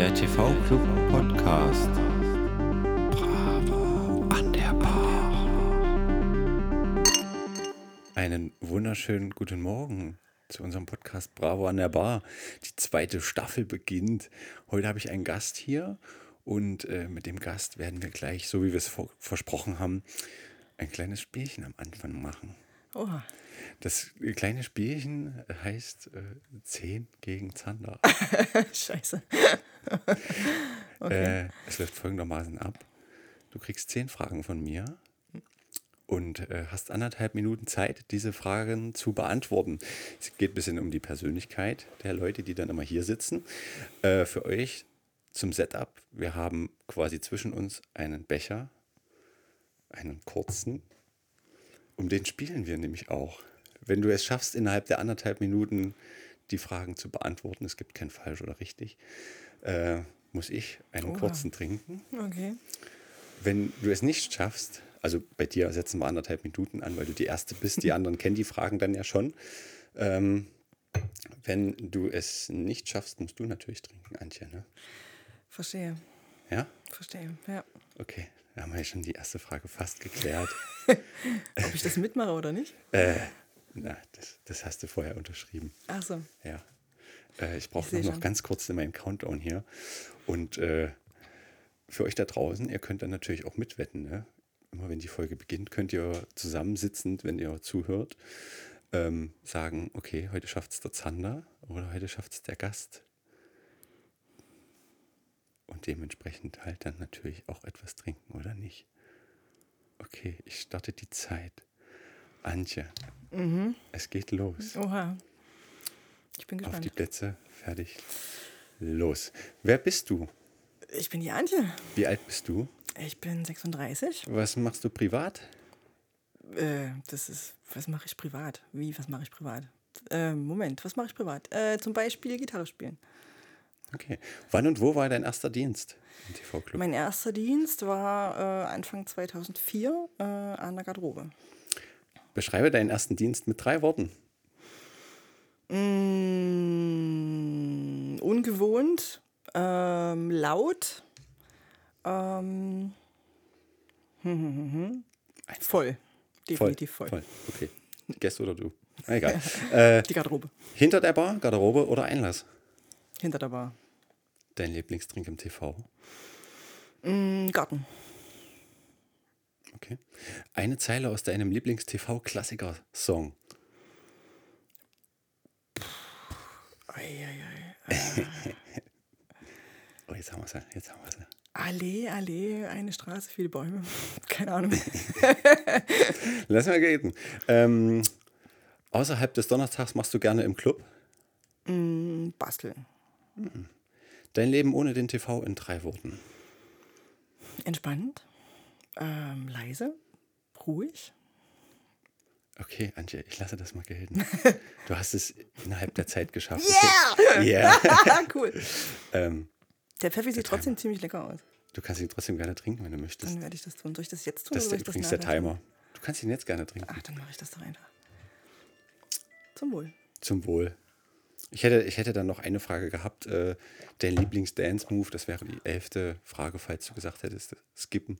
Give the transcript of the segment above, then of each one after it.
Der TV-Club Podcast. Bravo an der Bar. Einen wunderschönen guten Morgen zu unserem Podcast Bravo an der Bar. Die zweite Staffel beginnt. Heute habe ich einen Gast hier und äh, mit dem Gast werden wir gleich, so wie wir es versprochen haben, ein kleines Spielchen am Anfang machen. Oha. Das kleine Spielchen heißt äh, 10 gegen Zander. Scheiße. äh, es läuft folgendermaßen ab. Du kriegst 10 Fragen von mir und äh, hast anderthalb Minuten Zeit, diese Fragen zu beantworten. Es geht ein bisschen um die Persönlichkeit der Leute, die dann immer hier sitzen. Äh, für euch zum Setup, wir haben quasi zwischen uns einen Becher, einen kurzen. Um den spielen wir nämlich auch. Wenn du es schaffst, innerhalb der anderthalb Minuten die Fragen zu beantworten, es gibt kein falsch oder richtig, äh, muss ich einen Oha. kurzen trinken. Okay. Wenn du es nicht schaffst, also bei dir setzen wir anderthalb Minuten an, weil du die Erste bist, die anderen kennen die Fragen dann ja schon. Ähm, wenn du es nicht schaffst, musst du natürlich trinken, Antje. Ne? Verstehe. Ja? Verstehe. Ja. Okay, da haben wir ja schon die erste Frage fast geklärt. Ob ich das mitmache oder nicht? äh, na, das, das hast du vorher unterschrieben. Ach so. Ja. Äh, ich brauche noch, noch ganz kurz meinen Countdown hier. Und äh, für euch da draußen, ihr könnt dann natürlich auch mitwetten. Ne? Immer wenn die Folge beginnt, könnt ihr zusammensitzend, wenn ihr zuhört, ähm, sagen, okay, heute schafft es der Zander oder heute schafft es der Gast. Und dementsprechend halt dann natürlich auch etwas trinken oder nicht. Okay, ich starte die Zeit. Antje, es geht los. Oha. Ich bin Auf die gespannt. Plätze, fertig, los. Wer bist du? Ich bin die Antje. Wie alt bist du? Ich bin 36. Was machst du privat? Äh, das ist, was mache ich privat? Wie, was mache ich privat? Äh, Moment, was mache ich privat? Äh, zum Beispiel Gitarre spielen. Okay. Wann und wo war dein erster Dienst im TV-Club? Mein erster Dienst war äh, Anfang 2004 äh, an der Garderobe. Beschreibe deinen ersten Dienst mit drei Worten. Mm, ungewohnt, ähm, laut, ähm, hm, hm, hm, hm. voll. Definitiv voll. Voll. Okay. Gäste oder du? Egal. äh, Die Garderobe. hinter der Bar, Garderobe oder Einlass? Hinter der Bar. Dein Lieblingstrink im TV? Mm, Garten. Okay. Eine Zeile aus deinem Lieblings-TV-Klassiker-Song. Oh, jetzt haben wir sie. Jetzt haben wir sie. Allee, Allee, eine Straße, viele Bäume. Keine Ahnung. Lass mal reden. Ähm, außerhalb des Donnerstags machst du gerne im Club. Mm, Basteln. Dein Leben ohne den TV in drei Worten. Entspannt. Ähm, leise. Ruhig. Okay, Antje, ich lasse das mal gelten. Du hast es innerhalb der Zeit geschafft. Yeah! Yeah. cool. ähm, Der Pfeffi sieht trotzdem ziemlich lecker aus. du kannst ihn trotzdem gerne trinken, wenn du möchtest. Dann werde ich das tun. Soll ich das jetzt tun? Das ist der, übrigens das der? Timer. Du kannst ihn jetzt gerne trinken. Ach, dann mache ich das doch einfach. Zum Wohl. Zum Wohl. Ich hätte, ich hätte dann noch eine Frage gehabt. Äh, dein Lieblings-Dance-Move, das wäre die elfte Frage, falls du gesagt hättest, skippen.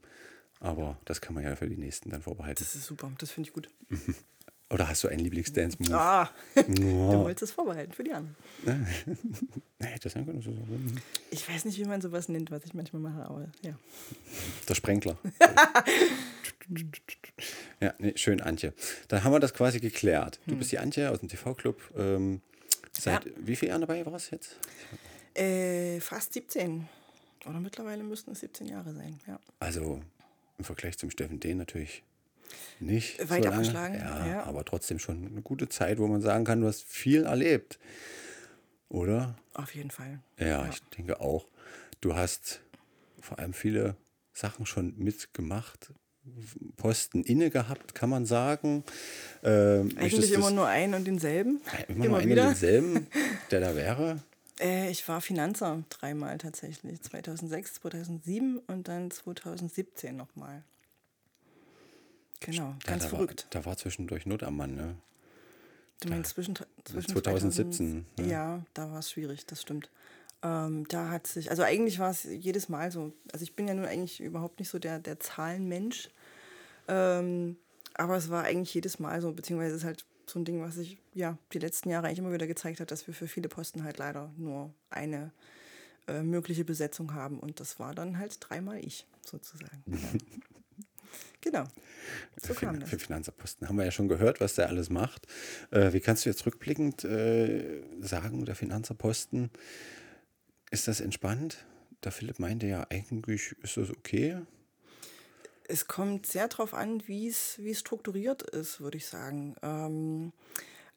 Aber das kann man ja für die nächsten dann vorbehalten. Das ist super. Das finde ich gut. Oder hast du einen Lieblings-Dance-Move? Ah, du wolltest es vorbereiten für die anderen. Nee, das sein können. so- so- Ich weiß nicht, wie man sowas nennt, was ich manchmal mache, aber ja. Der Sprenkler. ja, nee, schön, Antje. Dann haben wir das quasi geklärt. Du bist die Antje aus dem TV-Club. Ähm, seit Ja. wie vielen Jahren dabei war es jetzt? Äh, fast 17. Oder mittlerweile müssten es 17 Jahre sein, ja. Also im Vergleich zum Steffen Dehn natürlich nicht Weit so abgeschlagen, Ja, ja. aber trotzdem schon eine gute Zeit, wo man sagen kann, du hast viel erlebt. Oder? Auf jeden Fall. Ja, ich denke auch. Du hast vor allem viele Sachen schon mitgemacht, Posten inne gehabt, kann man sagen. Ähm, Eigentlich immer nur einen und denselben. immer, nur einen und denselben, der da wäre. Äh, ich war Finanzer dreimal tatsächlich. 2006, 2007 und dann 2017 nochmal. Genau, Ja, ganz da verrückt. War, da war zwischendurch Not am Mann, ne? Du meinst zwischen, zwischen 2017, 2000 ja. Ja, da war es schwierig, das stimmt. Ähm, da hat sich, also eigentlich war es jedes Mal so. Also ich bin ja nun eigentlich überhaupt nicht so der, der Zahlenmensch. Ähm, aber es war eigentlich jedes Mal so, beziehungsweise es ist halt so ein Ding, was sich ja die letzten Jahre eigentlich immer wieder gezeigt hat, dass wir für viele Posten halt leider nur eine äh, mögliche Besetzung haben. Und das war dann halt dreimal ich, sozusagen. Genau. So für, kam das. Für Finanzerposten haben wir ja schon gehört, was der alles macht. Äh, wie kannst du jetzt rückblickend äh, sagen, der Finanzerposten, ist das entspannt? Der Philipp meinte ja, eigentlich ist das okay. Es kommt sehr darauf an, wie es strukturiert ist, würde ich sagen. Ähm,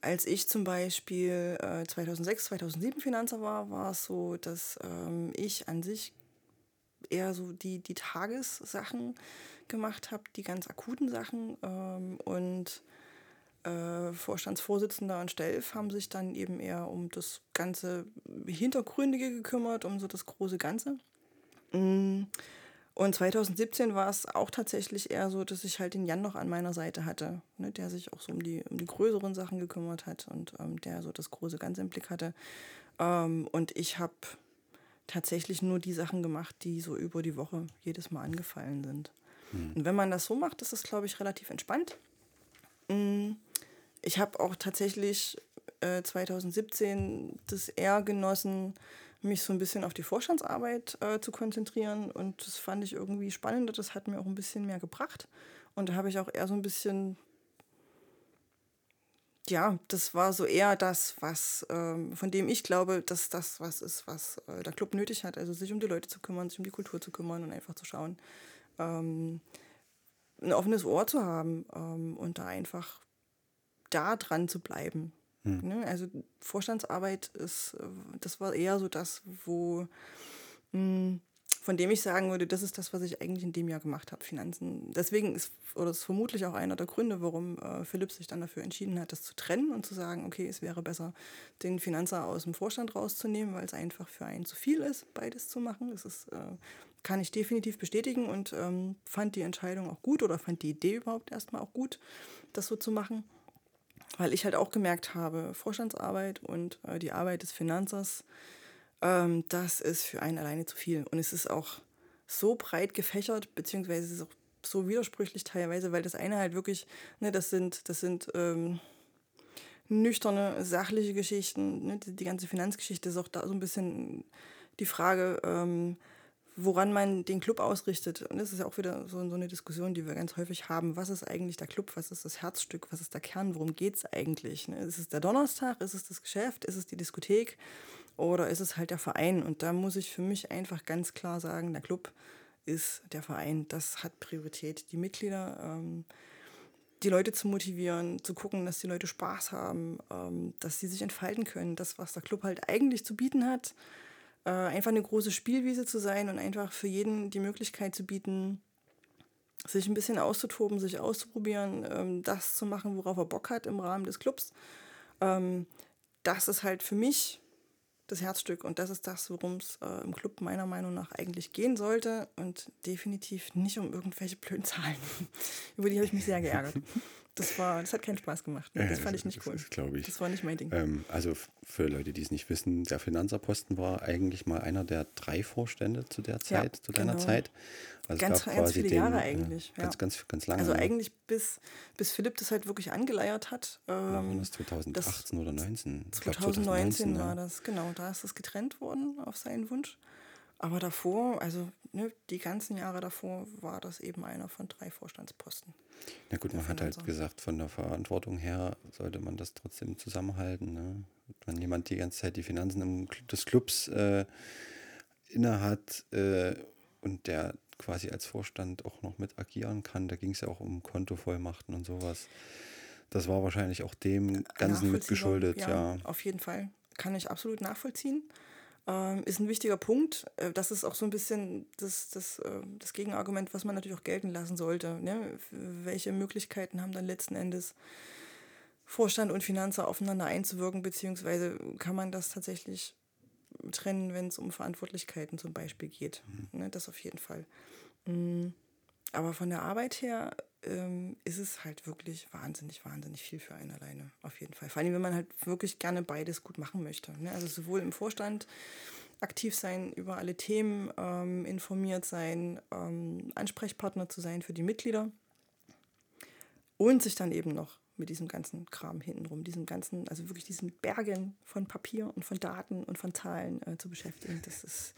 als ich zum Beispiel äh, 2006, 2007 Finanzer war, war es so, dass ähm, ich an sich eher so die, die Tagessachen gemacht habe, die ganz akuten Sachen. Ähm, und äh, Vorstandsvorsitzender und Stelf haben sich dann eben eher um das ganze Hintergründige gekümmert, um so das große Ganze. Mm. Und 2017 war es auch tatsächlich eher so, dass ich halt den Jan noch an meiner Seite hatte, ne, der sich auch so um die, um die größeren Sachen gekümmert hat und ähm, der so das große Ganze im Blick hatte. Ähm, und ich habe tatsächlich nur die Sachen gemacht, die so über die Woche jedes Mal angefallen sind. Mhm. Und wenn man das so macht, ist das, glaube ich, relativ entspannt. Mhm. Ich habe auch tatsächlich äh, 2017 das eher genossen, mich so ein bisschen auf die Vorstandsarbeit äh, zu konzentrieren. Und das fand ich irgendwie spannender. Das hat mir auch ein bisschen mehr gebracht. Und da habe ich auch eher so ein bisschen, ja, das war so eher das, was, ähm, von dem ich glaube, dass das was ist, was äh, der Club nötig hat. Also sich um die Leute zu kümmern, sich um die Kultur zu kümmern und einfach zu schauen, ähm, ein offenes Ohr zu haben ähm, und da einfach da dran zu bleiben. Hm. Ne? Also Vorstandsarbeit ist, äh, das war eher so das, wo hm, von dem ich sagen würde, das ist das, was ich eigentlich in dem Jahr gemacht habe, Finanzen. Deswegen ist, oder ist vermutlich auch einer der Gründe, warum äh, Philipp sich dann dafür entschieden hat, das zu trennen und zu sagen, okay, es wäre besser, den Finanzer aus dem Vorstand rauszunehmen, weil es einfach für einen zu viel ist, beides zu machen. Das ist, äh, kann ich definitiv bestätigen und ähm, fand die Entscheidung auch gut oder fand die Idee überhaupt erstmal auch gut, das so zu machen weil ich halt auch gemerkt habe, Vorstandsarbeit und äh, die Arbeit des Finanzers, ähm, das ist für einen alleine zu viel. Und es ist auch so breit gefächert, beziehungsweise es ist auch so widersprüchlich teilweise, weil das eine halt wirklich, ne, das sind, das sind ähm, nüchterne, sachliche Geschichten. Ne? Die, die, ganze Finanzgeschichte ist auch da so ein bisschen die Frage, ähm, woran man den Club ausrichtet. Und das ist ja auch wieder so, so, eine Diskussion, die wir ganz häufig haben. Was ist eigentlich der Club? Was ist das Herzstück? Was ist der Kern? Worum geht es eigentlich? Ne? Ist es der Donnerstag? Ist es das Geschäft? Ist es die Diskothek? Oder ist es halt der Verein? Und da muss ich für mich einfach ganz klar sagen, der Club ist der Verein. Das hat Priorität. Die Mitglieder, ähm, die Leute zu motivieren, zu gucken, dass die Leute Spaß haben, ähm, dass sie sich entfalten können. Das, was der Club halt eigentlich zu bieten hat, äh, einfach eine große Spielwiese zu sein und einfach für jeden die Möglichkeit zu bieten, sich ein bisschen auszutoben, sich auszuprobieren, ähm, das zu machen, worauf er Bock hat im Rahmen des Clubs. Ähm, das ist halt für mich das Herzstück und das ist das, worum es äh, im Club meiner Meinung nach eigentlich gehen sollte und definitiv nicht um irgendwelche blöden Zahlen. Über die habe ich mich sehr geärgert. Das, war, das hat keinen Spaß gemacht. Ne? Das fand ich nicht cool. Das, ich. Das war nicht mein Ding. Ähm, also für Leute, die es nicht wissen, der Finanzerposten war eigentlich mal einer der drei Vorstände zu der Zeit, ja, zu deiner genau. Zeit. Also ganz, ganz viele den, Jahre eigentlich. Ja, ganz, ganz, ganz lange. Also eigentlich bis, bis Philipp das halt wirklich angeleiert hat. Ähm, das 2018 oder 2019? 2019, 2019 war das, genau. Da ist es getrennt worden auf seinen Wunsch. Aber davor, also ne, die ganzen Jahre davor, war das eben einer von drei Vorstandsposten. Na gut, man hat halt gesagt, von der Verantwortung her sollte man das trotzdem zusammenhalten. Ne? Wenn jemand die ganze Zeit die Finanzen im, des Clubs äh, innehat äh, und der quasi als Vorstand auch noch mit agieren kann, da ging es ja auch um Kontovollmachten und sowas. Das war wahrscheinlich auch dem Ganzen mitgeschuldet, ja, ja. Auf jeden Fall. Kann ich absolut nachvollziehen ähm, ist ein wichtiger Punkt. Äh, das ist auch so ein bisschen das, das, äh, das Gegenargument, was man natürlich auch gelten lassen sollte. Ne? Welche Möglichkeiten haben dann letzten Endes Vorstand und Finanzer aufeinander einzuwirken, beziehungsweise kann man das tatsächlich trennen, wenn es um Verantwortlichkeiten zum Beispiel geht. Mhm. Ne? Das auf jeden Fall. Mhm. Aber von der Arbeit her ähm, ist es halt wirklich wahnsinnig, wahnsinnig viel für einen alleine. Auf jeden Fall. Vor allem, wenn man halt wirklich gerne beides gut machen möchte. Ne? Also sowohl im Vorstand aktiv sein über alle Themen, ähm, informiert sein, ähm, Ansprechpartner zu sein für die Mitglieder und sich dann eben noch mit diesem ganzen Kram hintenrum, diesem ganzen, also wirklich diesen Bergen von Papier und von Daten und von Zahlen äh, zu beschäftigen. Das ist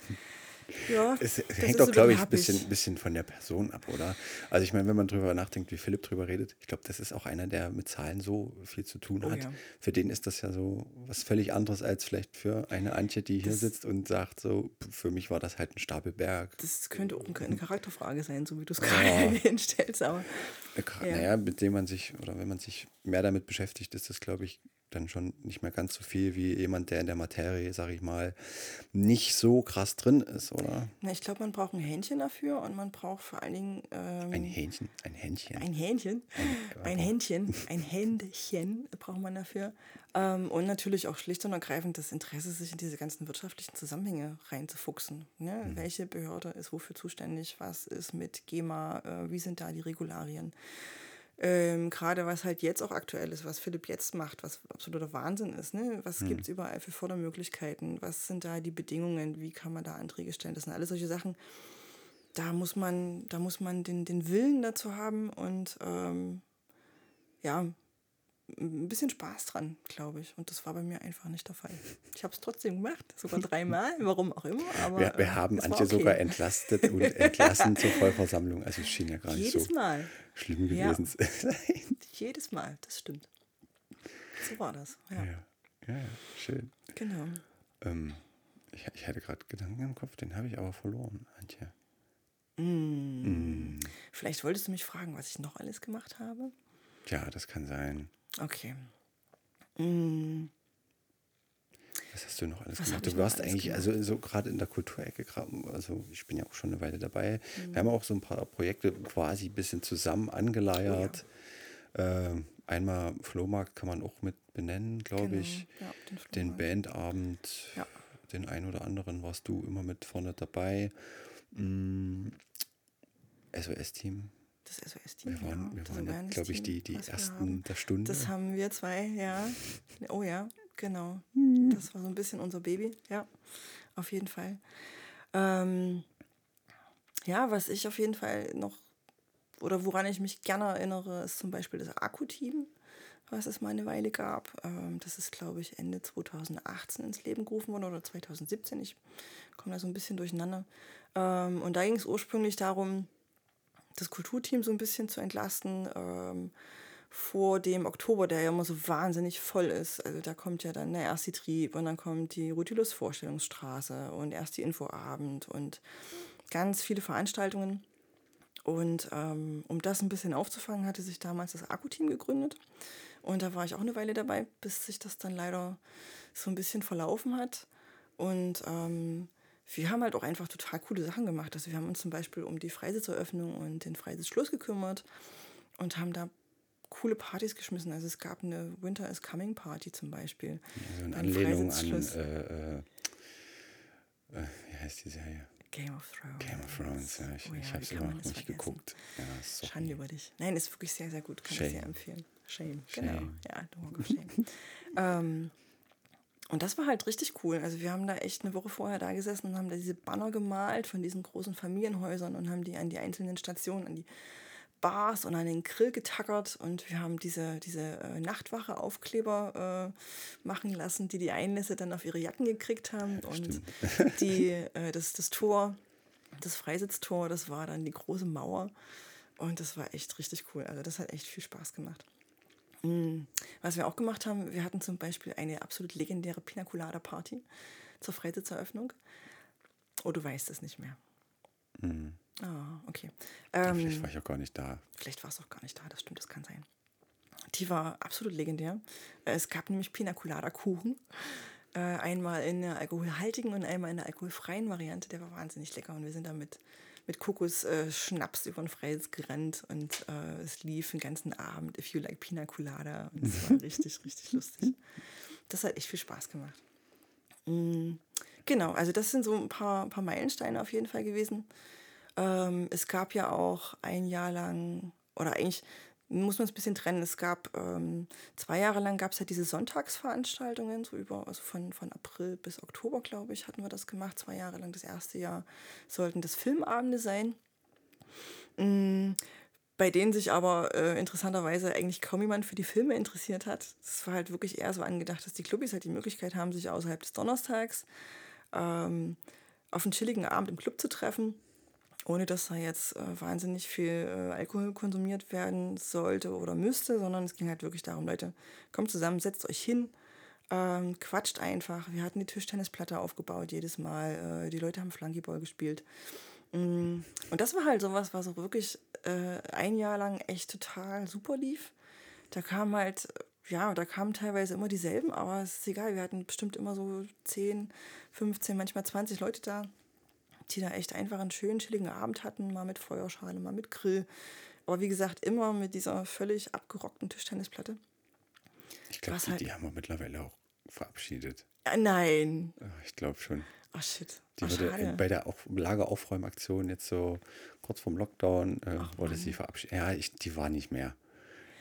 ja, es hängt doch, glaube ich, ein bisschen, bisschen von der Person ab, oder? Also ich meine, wenn man drüber nachdenkt, wie Philipp drüber redet, ich glaube, das ist auch einer, der mit Zahlen so viel zu tun oh, hat. Ja. Für den ist das ja so was völlig anderes als vielleicht für eine Antje, die hier das, sitzt und sagt, so, für mich war das halt ein Stapelberg. Das könnte auch eine Charakterfrage sein, so wie du es gerade ja. hinstellst, aber. Ja. Naja, mit dem man sich, oder wenn man sich mehr damit beschäftigt, ist das, glaube ich, dann schon nicht mehr ganz so viel wie jemand, der in der Materie, sag ich mal, nicht so krass drin ist, oder? Na, ich glaube, man braucht ein Hähnchen dafür und man braucht vor allen Dingen. Ähm, ein Hähnchen, ein Händchen. Ein Hähnchen. Ein, ein Händchen, ein Händchen braucht man dafür. Ähm, und natürlich auch schlicht und ergreifend das Interesse, sich in diese ganzen wirtschaftlichen Zusammenhänge reinzufuchsen. Ne? Mhm. Welche Behörde ist wofür zuständig? Was ist mit GEMA? Äh, wie sind da die Regularien? Ähm, Gerade was halt jetzt auch aktuell ist, was Philipp jetzt macht, was absoluter Wahnsinn ist. Ne? Was mhm. gibt es überall für Fördermöglichkeiten? Was sind da die Bedingungen? Wie kann man da Anträge stellen? Das sind alles solche Sachen. Da muss man, da muss man den, den Willen dazu haben und ähm, ja, ein bisschen Spaß dran, glaube ich. Und das war bei mir einfach nicht der Fall. Ich habe es trotzdem gemacht, sogar dreimal, warum auch immer. Aber, wir, wir haben Antje okay. sogar entlastet und entlassen zur Vollversammlung. Also es schien ja gar nicht Jedes so Mal. schlimm gewesen zu sein. Jedes Mal, das stimmt. So war das. Ja, ja, ja, ja schön. Genau. Ähm, ich, ich hatte gerade Gedanken im Kopf, den habe ich aber verloren, Antje. Mm. Mm. Vielleicht wolltest du mich fragen, was ich noch alles gemacht habe? Ja, das kann sein. Okay. Mm. Was hast du noch alles Was gemacht? Du warst eigentlich, gemacht? also so gerade in der Kulturecke, also ich bin ja auch schon eine Weile dabei. Mhm. Wir haben auch so ein paar Projekte quasi ein bisschen zusammen angeleiert. Oh, ja. äh, einmal Flohmarkt kann man auch mit benennen, glaube genau. ich. Ja, den, den, Bandabend, ja. den einen oder anderen warst du immer mit vorne dabei. Mm. SOS-Team das SOS-Team. Wir waren, wir waren glaube ich, die, die ersten der Stunde. Das haben wir zwei, ja. Oh ja, genau. Das war so ein bisschen unser Baby, ja, auf jeden Fall. Ähm, ja, was ich auf jeden Fall noch, oder woran ich mich gerne erinnere, ist zum Beispiel das Akku-Team, was es mal eine Weile gab. Ähm, das ist, glaube ich, Ende 2018 ins Leben gerufen worden oder 2017. Ich komme da so ein bisschen durcheinander. Ähm, und da ging es ursprünglich darum, das Kulturteam so ein bisschen zu entlasten ähm, vor dem Oktober, der ja immer so wahnsinnig voll ist. Also da kommt ja dann der erste Trieb und dann kommt die Rutilus Vorstellungsstraße und erst die Infoabend und ganz viele Veranstaltungen. Und ähm, um das ein bisschen aufzufangen, hatte sich damals das Akku-Team gegründet. Und da war ich auch eine Weile dabei, bis sich das dann leider so ein bisschen verlaufen hat. Und ähm, wir haben halt auch einfach total coole Sachen gemacht. Also wir haben uns zum Beispiel um die Freisitzeröffnung und den Freisitzschluss gekümmert und haben da coole Partys geschmissen. Also es gab eine Winter is Coming Party zum Beispiel. Also in Anlehnung an, äh, äh, äh, wie heißt die Serie? Game of Thrones. Game of Thrones, ja. Ich, oh ja, ich habe es immer noch nicht vergessen? geguckt. Ja, so Schande über dich. Nein, ist wirklich sehr, sehr gut. Kann Shame. ich sehr empfehlen. Shame, Shame. genau. Ja, The Walk of Shame. ähm, und das war halt richtig cool. Also wir haben da echt eine Woche vorher da gesessen und haben da diese Banner gemalt von diesen großen Familienhäusern und haben die an die einzelnen Stationen, an die Bars und an den Grill getackert und wir haben diese, diese äh, Nachtwache-Aufkleber äh, machen lassen, die die Einlässe dann auf ihre Jacken gekriegt haben. Ja, und die, äh, das, das Tor, das Freisitztor, das war dann die große Mauer. Und das war echt richtig cool. Also das hat echt viel Spaß gemacht. Mm. Was wir auch gemacht haben, wir hatten zum Beispiel eine absolut legendäre Pina Colada Party zur Freisitzeröffnung. Oh, du weißt es nicht mehr. Mhm. Ah, okay. Ähm, vielleicht war ich auch gar nicht da. Vielleicht war es auch gar nicht da, das stimmt, das kann sein. Die war absolut legendär. Es gab nämlich Pina Colada Kuchen. Äh, einmal in der alkoholhaltigen und einmal in der alkoholfreien Variante. Der war wahnsinnig lecker und wir sind damit mit Kokos-Schnaps äh, über den Freies gerannt und äh, es lief den ganzen Abend If You Like Pina Colada und es war richtig, richtig lustig. Das hat echt viel Spaß gemacht. Mhm. Genau, also das sind so ein paar, paar Meilensteine auf jeden Fall gewesen. Ähm, es gab ja auch ein Jahr lang, oder eigentlich muss man es ein bisschen trennen. Es gab ähm, zwei Jahre lang gab es halt diese Sonntagsveranstaltungen, so über, also von, von April bis Oktober, glaube ich, hatten wir das gemacht. Zwei Jahre lang. Das erste Jahr sollten das Filmabende sein. Mhm bei denen sich aber äh, interessanterweise eigentlich kaum jemand für die Filme interessiert hat. Es war halt wirklich eher so angedacht, dass die Clubbies halt die Möglichkeit haben, sich außerhalb des Donnerstags ähm, auf einen chilligen Abend im Club zu treffen ohne dass da jetzt äh, wahnsinnig viel äh, Alkohol konsumiert werden sollte oder müsste, sondern es ging halt wirklich darum, Leute, kommt zusammen, setzt euch hin, ähm, quatscht einfach. Wir hatten die Tischtennisplatte aufgebaut jedes Mal, äh, die Leute haben Flunkyball gespielt. Mm, und das war halt sowas, was so wirklich äh, ein Jahr lang echt total super lief. Da kam halt, ja, da kamen teilweise immer dieselben, aber es ist egal, wir hatten bestimmt immer so 10, 15, manchmal 20 Leute da die da echt einfach einen schönen, chilligen Abend hatten, mal mit Feuerschale, mal mit Grill. Aber wie gesagt, immer mit dieser völlig abgerockten Tischtennisplatte. Ich glaube, die, halt die haben wir mittlerweile auch verabschiedet. Ja, nein. Ich glaube schon. Ach shit. Die Ach, wurde bei der Auf Lageraufräumaktion jetzt so kurz vorm Lockdown äh, Ach, wurde sie verabschiedet. Ja, ich, die war nicht mehr.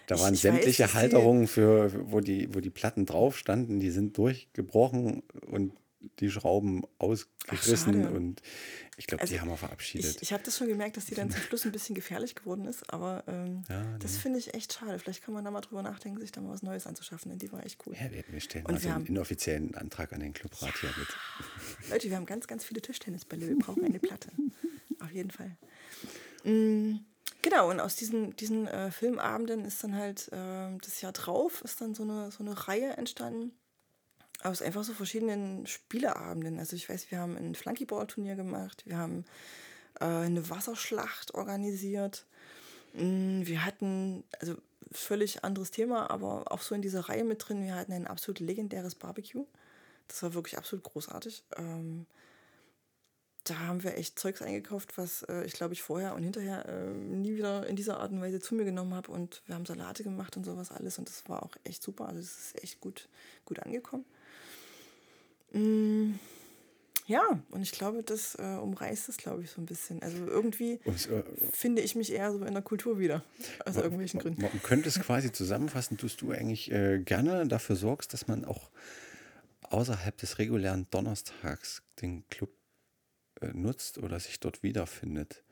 Da waren ich sämtliche weiß, Halterungen für, wo die, wo die Platten drauf standen, die sind durchgebrochen und die Schrauben ausgerissen Ach, und ich glaube, also, die haben wir verabschiedet. Ich, ich habe das schon gemerkt, dass die dann zum Schluss ein bisschen gefährlich geworden ist, aber ähm, ja, das finde ich echt schade. Vielleicht kann man da mal drüber nachdenken, sich da mal was Neues anzuschaffen, denn die war echt cool. Ja, wir, wir stellen und mal so einen inoffiziellen Antrag an den Clubrat hier mit. Leute, wir haben ganz, ganz viele Tischtennisbälle, wir brauchen eine Platte. Auf jeden Fall. Mhm. Genau, und aus diesen, diesen äh, Filmabenden ist dann halt äh, das Jahr drauf, ist dann so eine, so eine Reihe entstanden aus einfach so verschiedenen Spieleabenden. Also ich weiß, wir haben ein Flunkyball-Turnier gemacht, wir haben äh, eine Wasserschlacht organisiert. Mm, wir hatten, also völlig anderes Thema, aber auch so in dieser Reihe mit drin, wir hatten ein absolut legendäres Barbecue. Das war wirklich absolut großartig. Ähm, da haben wir echt Zeugs eingekauft, was äh, ich glaube ich vorher und hinterher äh, nie wieder in dieser Art und Weise zu mir genommen habe. Und wir haben Salate gemacht und sowas alles und das war auch echt super. Also es ist echt gut, gut angekommen. Mm, ja, und ich glaube, das äh, umreißt es, glaube ich, so ein bisschen. Also irgendwie und, äh, finde ich mich eher so in der Kultur wieder, aus man, irgendwelchen Gründen. Man, man könnte es quasi zusammenfassen, tust du eigentlich äh, gerne dafür sorgst, dass man auch außerhalb des regulären Donnerstags den Club äh, nutzt oder sich dort wiederfindet.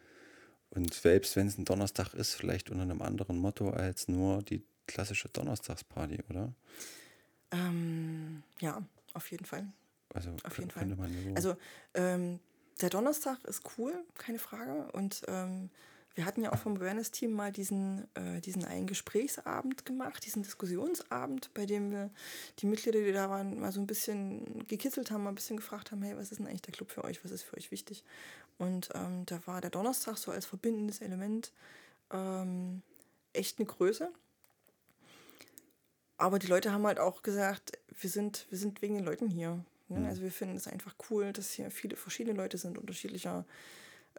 Und selbst wenn es ein Donnerstag ist, vielleicht unter einem anderen Motto als nur die klassische Donnerstagsparty, oder? Ähm, ja, auf jeden Fall. Also auf jeden Fall. So also ähm, der Donnerstag ist cool, keine Frage. Und ähm, wir hatten ja auch vom Awareness-Team mal diesen, äh, diesen einen Gesprächsabend gemacht, diesen Diskussionsabend, bei dem wir die Mitglieder, die da waren, mal so ein bisschen gekitzelt haben, mal ein bisschen gefragt haben, hey, was ist denn eigentlich der Club für euch, was ist für euch wichtig? Und ähm, da war der Donnerstag so als verbindendes Element ähm, echt eine Größe. Aber die Leute haben halt auch gesagt, wir sind, wir sind wegen den Leuten hier. Ne? Mhm. Also wir finden es einfach cool, dass hier viele verschiedene Leute sind, unterschiedlicher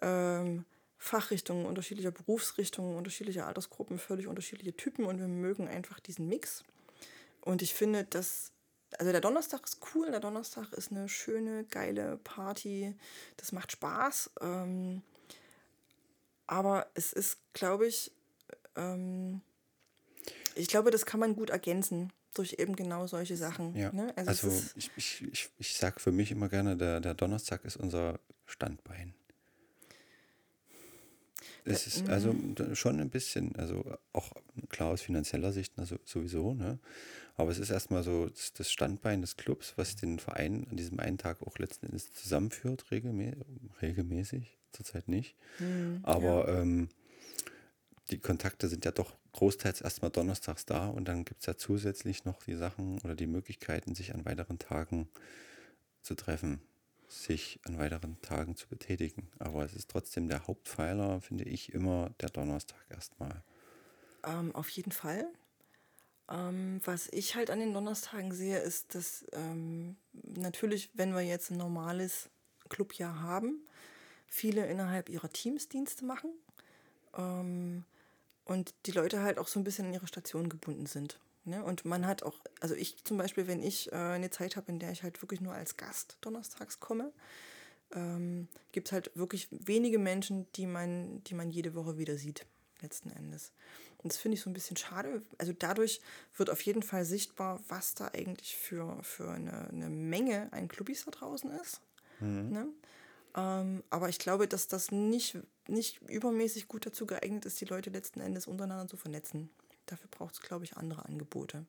ähm, Fachrichtungen, unterschiedlicher Berufsrichtungen, unterschiedlicher Altersgruppen, völlig unterschiedliche Typen und wir mögen einfach diesen Mix. Und ich finde, dass, also der Donnerstag ist cool, der Donnerstag ist eine schöne, geile Party, das macht Spaß. Ähm, aber es ist, glaube ich, ähm, ich glaube, das kann man gut ergänzen durch eben genau solche Sachen. Ja. Ne? Also, also ich, ich, ich, ich sage für mich immer gerne, der, der Donnerstag ist unser Standbein. Es ist also mhm. schon ein bisschen, also auch klar aus finanzieller Sicht also sowieso, ne? Aber es ist erstmal so das Standbein des Clubs, was den Verein an diesem einen Tag auch letzten Endes zusammenführt, regelmä regelmäßig, zurzeit nicht. Mhm, Aber ja. ähm, die Kontakte sind ja doch großteils erstmal donnerstags da und dann gibt es ja zusätzlich noch die Sachen oder die Möglichkeiten, sich an weiteren Tagen zu treffen, sich an weiteren Tagen zu betätigen. Aber es ist trotzdem der Hauptpfeiler, finde ich, immer der Donnerstag erstmal. Ähm, auf jeden Fall. Ähm, was ich halt an den Donnerstagen sehe, ist, dass ähm, natürlich, wenn wir jetzt ein normales Clubjahr haben, viele innerhalb ihrer Teams Dienste machen. Ähm, und die Leute halt auch so ein bisschen an ihre Station gebunden sind. Ne? Und man hat auch, also ich zum Beispiel, wenn ich äh, eine Zeit habe, in der ich halt wirklich nur als Gast donnerstags komme, ähm, gibt es halt wirklich wenige Menschen, die man, die man jede Woche wieder sieht, letzten Endes. Und das finde ich so ein bisschen schade. Also dadurch wird auf jeden Fall sichtbar, was da eigentlich für, für eine, eine Menge an Clubis da draußen ist. Mhm. Ne? Ähm, aber ich glaube, dass das nicht, nicht übermäßig gut dazu geeignet ist, die Leute letzten Endes untereinander zu vernetzen. Dafür braucht es, glaube ich, andere Angebote.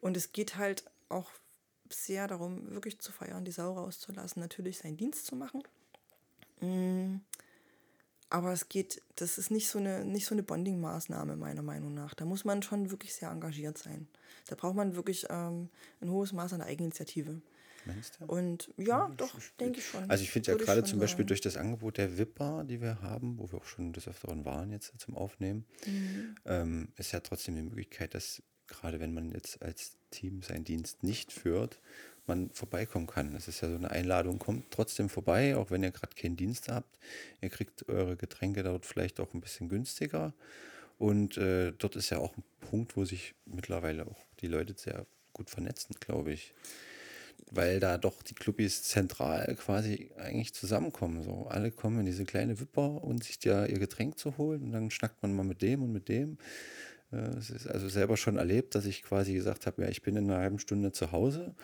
Und es geht halt auch sehr darum, wirklich zu feiern, die Sau rauszulassen, natürlich seinen Dienst zu machen. Mm. Aber es geht, das ist nicht so eine, so eine Bonding-Maßnahme, meiner Meinung nach. Da muss man schon wirklich sehr engagiert sein. Da braucht man wirklich ähm, ein hohes Maß an Eigeninitiative. Meinst du? Und ja, doch, denke ich schon. Also ich finde ja gerade zum Beispiel sagen. durch das Angebot der Wipper, die wir haben, wo wir auch schon des Öfteren waren jetzt zum Aufnehmen, mhm. ähm, ist ja trotzdem die Möglichkeit, dass gerade wenn man jetzt als Team seinen Dienst nicht führt, man vorbeikommen kann. Das ist ja so eine Einladung, kommt trotzdem vorbei, auch wenn ihr gerade keinen Dienst habt. Ihr kriegt eure Getränke dort vielleicht auch ein bisschen günstiger. Und äh, dort ist ja auch ein Punkt, wo sich mittlerweile auch die Leute sehr gut vernetzen, glaube ich. Weil da doch die Clubis zentral quasi eigentlich zusammenkommen. So, alle kommen in diese kleine Wipper und sich ja ihr Getränk zu holen und dann schnackt man mal mit dem und mit dem. Äh, es ist also selber schon erlebt, dass ich quasi gesagt habe, ja, ich bin in einer halben Stunde zu Hause.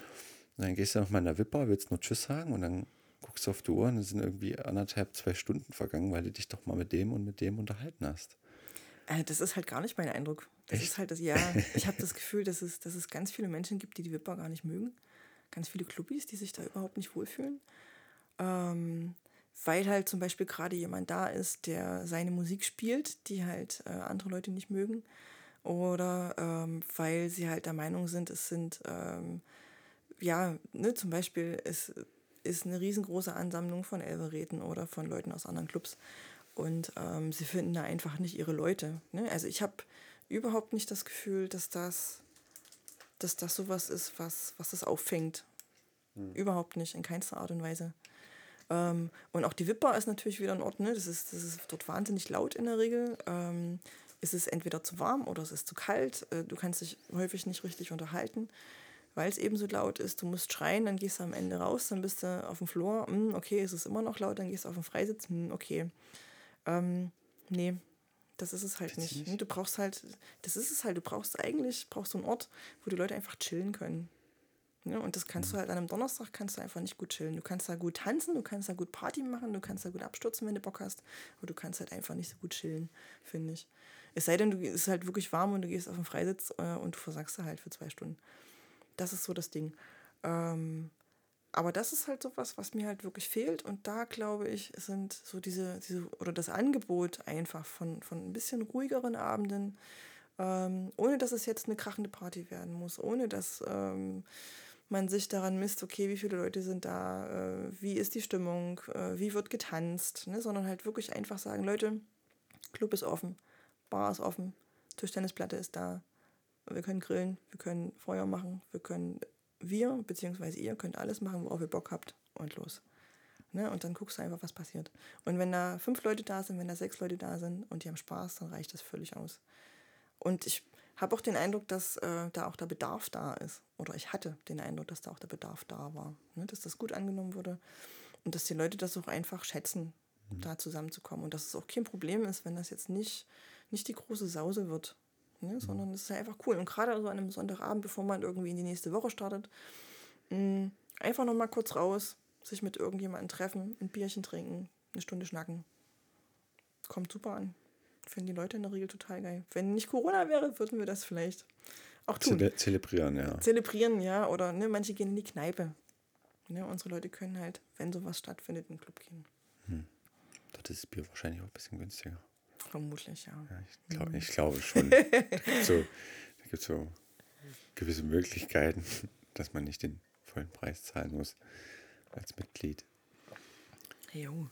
Und dann gehst du noch mal in der Wipper, willst nur Tschüss sagen und dann guckst du auf die Uhr und es sind irgendwie anderthalb, zwei Stunden vergangen, weil du dich doch mal mit dem und mit dem unterhalten hast. Äh, das ist halt gar nicht mein Eindruck. Das Echt? ist halt das, ja, ich habe das Gefühl, dass es, dass es ganz viele Menschen gibt, die die Wipper gar nicht mögen. Ganz viele Clubis, die sich da überhaupt nicht wohlfühlen. Ähm, weil halt zum Beispiel gerade jemand da ist, der seine Musik spielt, die halt äh, andere Leute nicht mögen. Oder ähm, weil sie halt der Meinung sind, es sind, ähm, ja, ne, zum Beispiel, es ist eine riesengroße Ansammlung von Elverräten oder von Leuten aus anderen Clubs. Und ähm, sie finden da einfach nicht ihre Leute. Ne? Also ich habe überhaupt nicht das Gefühl, dass das, dass das sowas ist, was, was das auffängt. Hm. Überhaupt nicht, in keinster Art und Weise. Ähm, und auch die Wipper ist natürlich wieder ein Ort, ne? das, ist, das ist dort wahnsinnig laut in der Regel. Ähm, ist es entweder zu warm oder es ist zu kalt. Äh, du kannst dich häufig nicht richtig unterhalten, weil es eben so laut ist. Du musst schreien, dann gehst du am Ende raus, dann bist du auf dem Flur. Hm, okay, es ist immer noch laut, dann gehst du auf den Freisitz. Hm, okay. Ähm, nee, das ist es halt nicht. nicht. Du brauchst halt, das ist es halt, du brauchst eigentlich, brauchst du einen Ort, wo die Leute einfach chillen können. Ja, und das kannst mhm. du halt an einem Donnerstag kannst du einfach nicht gut chillen. Du kannst da gut tanzen, du kannst da gut Party machen, du kannst da gut abstürzen, wenn du Bock hast, aber du kannst halt einfach nicht so gut chillen, finde ich. Es sei denn, du ist halt wirklich warm und du gehst auf den Freisitz äh, und du versagst da halt für zwei Stunden. Das ist so das Ding. Ähm, aber das ist halt so was, was mir halt wirklich fehlt. Und da glaube ich, sind so diese, diese oder das Angebot einfach von, von ein bisschen ruhigeren Abenden, ähm, ohne dass es jetzt eine krachende Party werden muss, ohne dass ähm, man sich daran misst, okay, wie viele Leute sind da, äh, wie ist die Stimmung, äh, wie wird getanzt, ne? sondern halt wirklich einfach sagen, Leute, Club ist offen, Bar ist offen, Tischtennisplatte ist da, wir können grillen, wir können Feuer machen, wir können, wir bzw. ihr könnt alles machen, worauf ihr Bock habt und los. Ne? Und dann guckst du einfach, was passiert. Und wenn da fünf Leute da sind, wenn da sechs Leute da sind und die haben Spaß, dann reicht das völlig aus. Und ich habe auch den Eindruck, dass äh, da auch der Bedarf da ist. Oder ich hatte den Eindruck, dass da auch der Bedarf da war. Ne? Dass das gut angenommen wurde und dass die Leute das auch einfach schätzen, mhm. da zusammenzukommen. Und dass es auch kein Problem ist, wenn das jetzt nicht, nicht die große Sause wird. Ne? Sondern es ist ja einfach cool. Und gerade so an einem Sonntagabend, bevor man irgendwie in die nächste Woche startet, mh, mm, einfach nochmal kurz raus, sich mit irgendjemandem treffen, ein Bierchen trinken, eine Stunde schnacken. Kommt super an. Finden die Leute in der Regel total geil. Wenn nicht Corona wäre, würden wir das vielleicht auch tun. Zele zelebrieren, ja. Zelebrieren, ja. Oder ne, manche gehen in die Kneipe. Ne, unsere Leute können halt, wenn sowas stattfindet, in den Club gehen. Hm. Dort ist das Bier wahrscheinlich auch ein bisschen günstiger. Vermutlich, ja. ja ich, glaub, mhm. ich glaube schon. da gibt es so, so gewisse Möglichkeiten, dass man nicht den vollen Preis zahlen muss als Mitglied. Jo.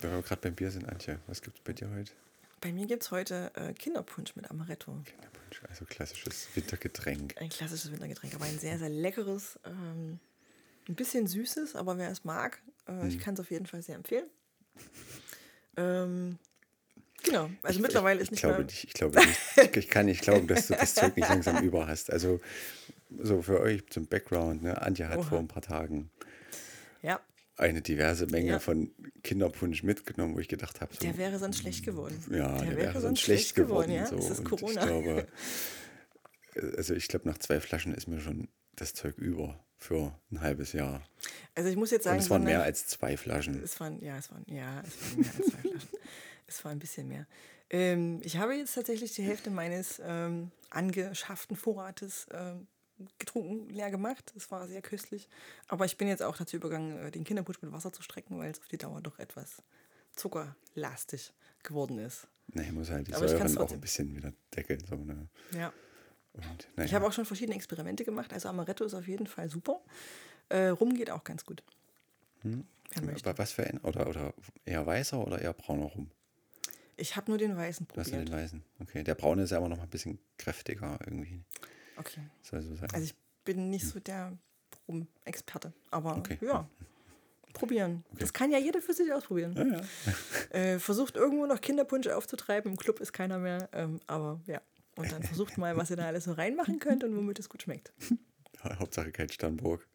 Wenn wir gerade beim Bier sind, Antje, was gibt es bei dir heute? Bei mir gibt es heute äh, Kinderpunsch mit Amaretto. Kinderpunsch, also klassisches Wintergetränk. Ein klassisches Wintergetränk, aber ein sehr, sehr leckeres. Ähm, ein bisschen süßes, aber wer es mag, äh, hm. ich kann es auf jeden Fall sehr empfehlen. Ähm, genau, also ich, mittlerweile ich, ist nicht glaube mehr... Nicht, ich glaube nicht, ich kann nicht glauben, dass du das Zeug nicht langsam über hast. Also so für euch zum Background, ne? Antje hat Oha. vor ein paar Tagen ja eine diverse Menge Ja. von Kinderpunsch mitgenommen, wo ich gedacht habe, so, Der wäre sonst schlecht geworden. ja, der, der, wäre sonst schlecht geworden. ja. so. Es ist Corona. Ich glaube, äh, also ich glaube, nach zwei Flaschen ist mir schon das Zeug über für ein halbes Jahr. also ich muss jetzt sagen, Und es waren so mehr als zwei Flaschen. Es waren, ja, es waren, ja, es waren mehr als zwei Flaschen. Es war ein bisschen mehr. Ähm, ich habe jetzt tatsächlich die Hälfte meines ähm, angeschafften Vorrates ähm, getrunken, leer gemacht. Es war sehr köstlich. Aber ich bin jetzt auch dazu übergegangen, äh, den Kinderputsch mit Wasser zu strecken, weil es auf die Dauer doch etwas zuckerlastig geworden ist. Nee, muss halt die Säuren auch ein bisschen wieder deckeln. So, ne? Ja. Und, naja. Ich habe auch schon verschiedene Experimente gemacht. Also Amaretto ist auf jeden Fall super. Äh, Rum geht auch ganz gut. Aber was für ein? Oder, oder eher weißer oder eher brauner rum? Ich habe nur den weißen Du hast ja den probiert. weißen. Okay, der braune ist ja aber noch mal ein bisschen kräftiger irgendwie. Okay. Soll so sein. Also ich bin nicht so der Rum-Experte. Aber Okay. ja, probieren. Das kann ja jeder für sich ausprobieren. ja, ja. Äh, versucht irgendwo noch Kinderpunsch aufzutreiben. Im Club ist keiner mehr. Ähm, aber ja. Und dann versucht mal, was ihr da alles so reinmachen könnt und womit es gut schmeckt. Hauptsache kein Sternburg.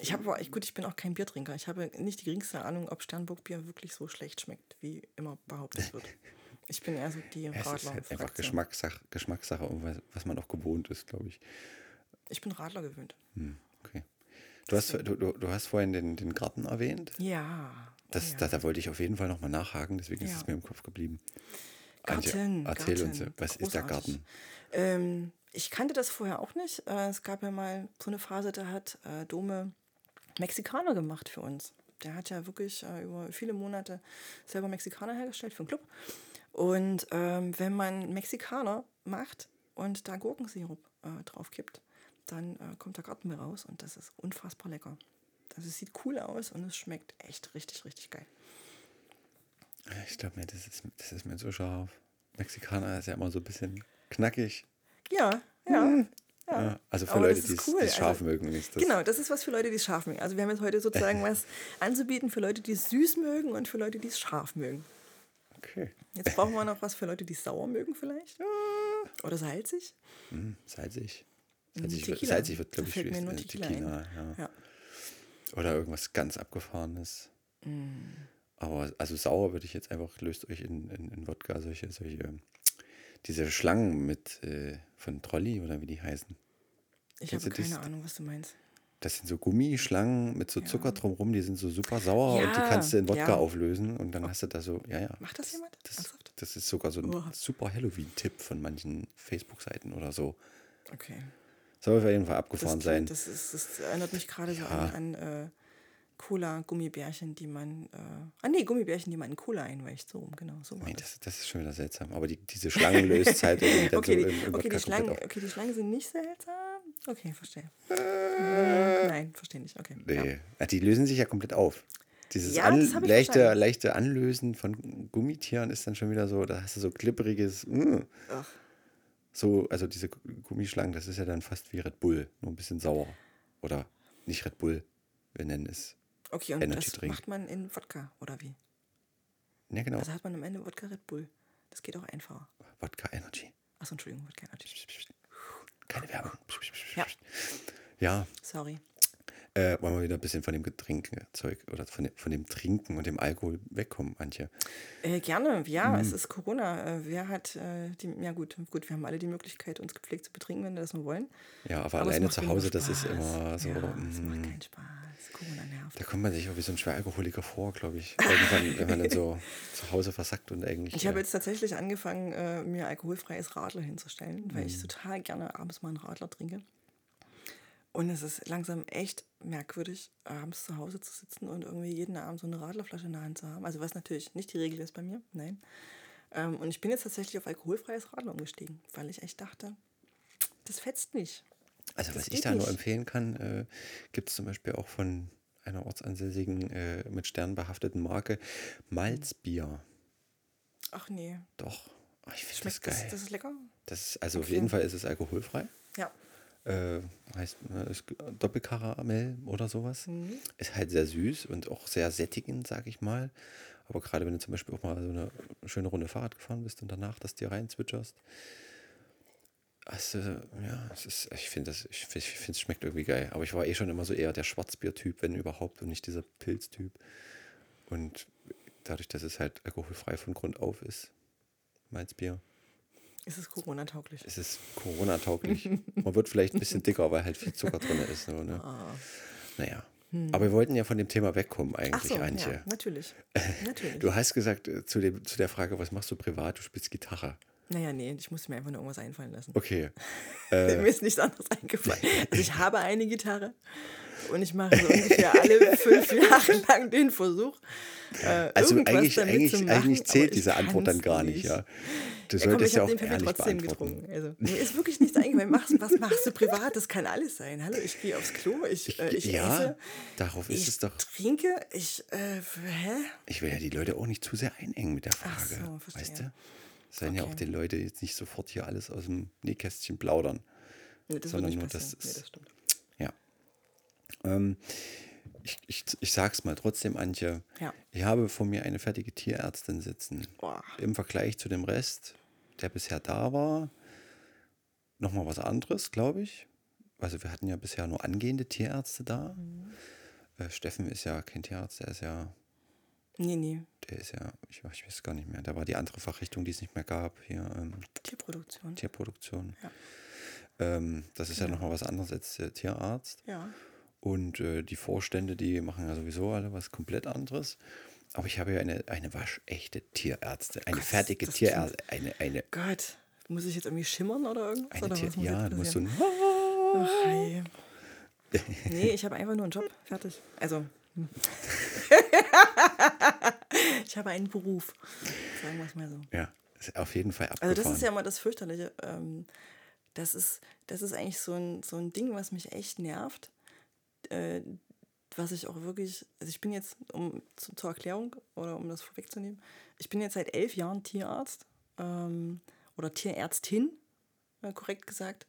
Ich habe aber, gut, ich bin auch kein Biertrinker. Ich habe nicht die geringste Ahnung, ob Sternburg-Bier wirklich so schlecht schmeckt, wie immer behauptet wird. Ich bin eher so die Ja, es ist Radler. halt einfach Geschmackssache, Geschmackssache und was, man auch gewohnt ist, glaube ich. Ich bin Radler gewöhnt. Hm, okay. Du hast, du, du, hast vorhin den, den Garten erwähnt. Ja. Das, ja. Da, da wollte ich auf jeden Fall nochmal nachhaken, deswegen ist Ja. es mir im Kopf geblieben. Antje, Garten. erzähl Garten, uns, was ist der großartig. Garten? Ähm, ich kannte das vorher auch nicht. Äh, es gab ja mal so eine Phase, da hat äh, Dome Mexikaner gemacht für uns. Der hat ja wirklich äh, über viele Monate selber Mexikaner hergestellt für den Club. Und ähm, wenn man Mexikaner macht und da Gurkensirup äh, drauf kippt, dann äh, kommt der Garten mir raus und das ist unfassbar lecker. Also es sieht cool aus und es schmeckt echt richtig, richtig geil. Ich glaube, das ist, das ist mir so scharf. Mexikaner ist ja immer so ein bisschen knackig. Ja, ja. Ja, also für Aber Leute, die cool. es scharf Also, mögen, ist das. Genau, das ist was für Leute, die es scharf mögen. Also wir haben jetzt heute sozusagen was anzubieten für Leute, die es süß mögen und für Leute, die es scharf mögen. Okay. Jetzt brauchen wir noch was für Leute, die es sauer mögen vielleicht. Oder salzig. Hm, salzig. Mm, Salzig, wird, salzig wird, glaube ich, mir schwierig. Äh, Tequila Tequila, ja. Ja. Oder irgendwas ganz Abgefahrenes. Mm. Aber also sauer würde ich jetzt einfach, löst euch in, in, in Wodka solche, solche, diese Schlangen mit äh, von Trolli oder wie die heißen. Ich Kennst habe du das? keine Ahnung, was du meinst. Das sind so Gummischlangen mit so Zucker drumrum, die sind so super sauer und die Ja, kannst du in Wodka ja. auflösen und dann hast du da so, ja, ja. Macht das jemand? Das, das ist sogar so ein Oh. super Halloween-Tipp von manchen Facebook-Seiten oder so. Okay. Soll auf jeden Fall Das, abgefahren klingt- sein. das, ist, das erinnert mich gerade so Ja. an, an äh, Cola-Gummibärchen, die man. Äh, ah, nee, Gummibärchen, die man in Cola einweicht. So, rum, genau. So Nee, das. das, ist schon wieder seltsam. Aber die, diese Schlangen löst halt Okay, so die, okay, die Schlangen, okay, die Schlangen sind nicht seltsam. Okay, verstehe. Äh, nein, verstehe nicht. Okay. Nee. Ja, die lösen sich ja komplett auf. Dieses Ja, an, leichte, leichte Anlösen von Gummitieren ist dann schon wieder so, da hast du so klipperiges. mm. Ach. So, also diese Gu- Gummischlangen, das ist ja dann fast wie Red Bull, nur ein bisschen sauer. Oder nicht Red Bull, wir nennen es. Okay, und Energy das Drink. macht man in Wodka, oder wie? Ja, genau. Also hat man am Ende Wodka Red Bull. Das geht auch einfacher. Wodka Energy. Achso, Entschuldigung, Wodka Energy. Keine Werbung. Ja. Ja, Sorry. Äh, wollen wir wieder ein bisschen von dem Getränkezeug oder von dem, von dem Trinken und dem Alkohol wegkommen, Antje. Äh, gerne, ja, Mhm. es ist Corona. Äh, wer hat äh, die, ja gut, gut, wir haben alle die Möglichkeit, uns gepflegt zu betrinken, wenn wir das nur wollen. Ja, aber, Aber alleine macht zu Hause, das ist immer so. Ja, es macht mm, keinen Spaß. Corona nervt. Da kommt man sich auch wie so ein Schweralkoholiker vor, glaube ich. Irgendwann, wenn man dann so zu Hause versackt und eigentlich. Ich habe jetzt tatsächlich angefangen, äh, mir alkoholfreies Radler hinzustellen, weil Mhm. ich total gerne abends mal einen Radler trinke. Und es ist langsam echt merkwürdig, abends zu Hause zu sitzen und irgendwie jeden Abend so eine Radlerflasche in der Hand zu haben. Also was natürlich nicht die Regel ist bei mir, nein. Ähm, und ich bin jetzt tatsächlich auf alkoholfreies Radler umgestiegen, weil ich echt dachte, das fetzt nicht. also, das was ich da nur nicht. empfehlen kann, äh, gibt es zum Beispiel auch von einer ortsansässigen, äh, mit Sternen behafteten Marke Malzbier. Ach nee, Doch. Oh, ich finde das geil. das, das ist lecker? Das ist, also auf Okay. jeden Fall ist es alkoholfrei. Ja. Äh, heißt ist Doppelkaramell oder sowas. Mhm. Ist halt sehr süß und auch sehr sättigend, sag ich mal. Aber gerade wenn du zum Beispiel auch mal so eine schöne Runde Fahrrad gefahren bist und danach das dir rein zwitscherst. Also, ja, es ist, ich finde das, ich, ich finde es schmeckt irgendwie geil. Aber ich war eh schon immer so eher der Schwarzbier-Typ, wenn überhaupt, und nicht dieser Pilztyp. Und dadurch, dass es halt alkoholfrei von Grund auf ist, Malzbier, Ist es Corona-tauglich? ist es Corona-tauglich. Man wird vielleicht ein bisschen dicker, weil halt viel Zucker drin ist. So, ne? Naja. Aber wir wollten ja von dem Thema wegkommen Ach eigentlich, so, Antje. ja, natürlich. natürlich. Du hast gesagt äh, zu, dem, zu der Frage, was machst du privat? Du spielst Gitarre. Naja, nee, ich musste mir einfach nur irgendwas einfallen lassen. Okay. Mir ist nichts anderes eingefallen. Also ich habe eine Gitarre und ich mache so ungefähr alle fünf Jahre lang den Versuch. Äh, Also eigentlich, eigentlich, machen, eigentlich zählt diese Antwort dann gar nicht, ja. Du Ja, komm, solltest ich ja auch ehrlich trotzdem beantworten. getrunken. Also, mir ist wirklich nichts eingefallen. Machst, was machst du privat? Das kann alles sein. Hallo, ich gehe aufs Klo, ich, äh, ich ja, esse, darauf ist ich es doch. trinke, ich, äh, hä? Ich will ja die Leute auch nicht zu sehr einengen mit der Ach Frage. so, verstehe. weißt du? Sollen ja auch Okay. die Leute jetzt nicht sofort hier alles aus dem Nähkästchen plaudern. Nee, das Sondern nur, das passieren. Nee, ist- das stimmt. Ja. Ähm, ich, ich, ich sag's mal trotzdem, Antje. Ja. Ich habe vor mir eine fertige Tierärztin sitzen. Boah. Im Vergleich zu dem Rest, der bisher da war, nochmal was anderes, glaube ich. Also wir hatten ja bisher nur angehende Tierärzte da. Mhm. Äh, Steffen ist ja kein Tierarzt, der ist ja, Nee, nee. der ist ja, ich, ich weiß gar nicht mehr, da war die andere Fachrichtung, die es nicht mehr gab, hier ähm, Tierproduktion. Tierproduktion. Ja. Ähm, das ist ja, nochmal was anderes als äh, Tierarzt. Ja. Und äh, die Vorstände, die machen ja sowieso alle was komplett anderes. Aber ich habe ja eine, eine waschechte Tierärztin, eine Gott, fertige Tierärztin, eine, eine, Gott, muss ich jetzt irgendwie schimmern oder irgendwas? eine oder Tier, muss ja, musst so ein Ach, hey. Nee, ich habe einfach nur einen Job. Fertig. Also. Hm. ich habe einen Beruf. Sagen wir es mal so. Ja, ist auf jeden Fall abgefahren. Also das ist ja immer das Fürchterliche. Ähm, das, ist, das ist eigentlich so ein, so ein Ding, was mich echt nervt. Äh, was ich auch wirklich, also ich bin jetzt, um zu, zur Erklärung oder um das vorwegzunehmen, ich bin jetzt seit elf Jahren Tierarzt ähm, oder Tierärztin, äh, korrekt gesagt.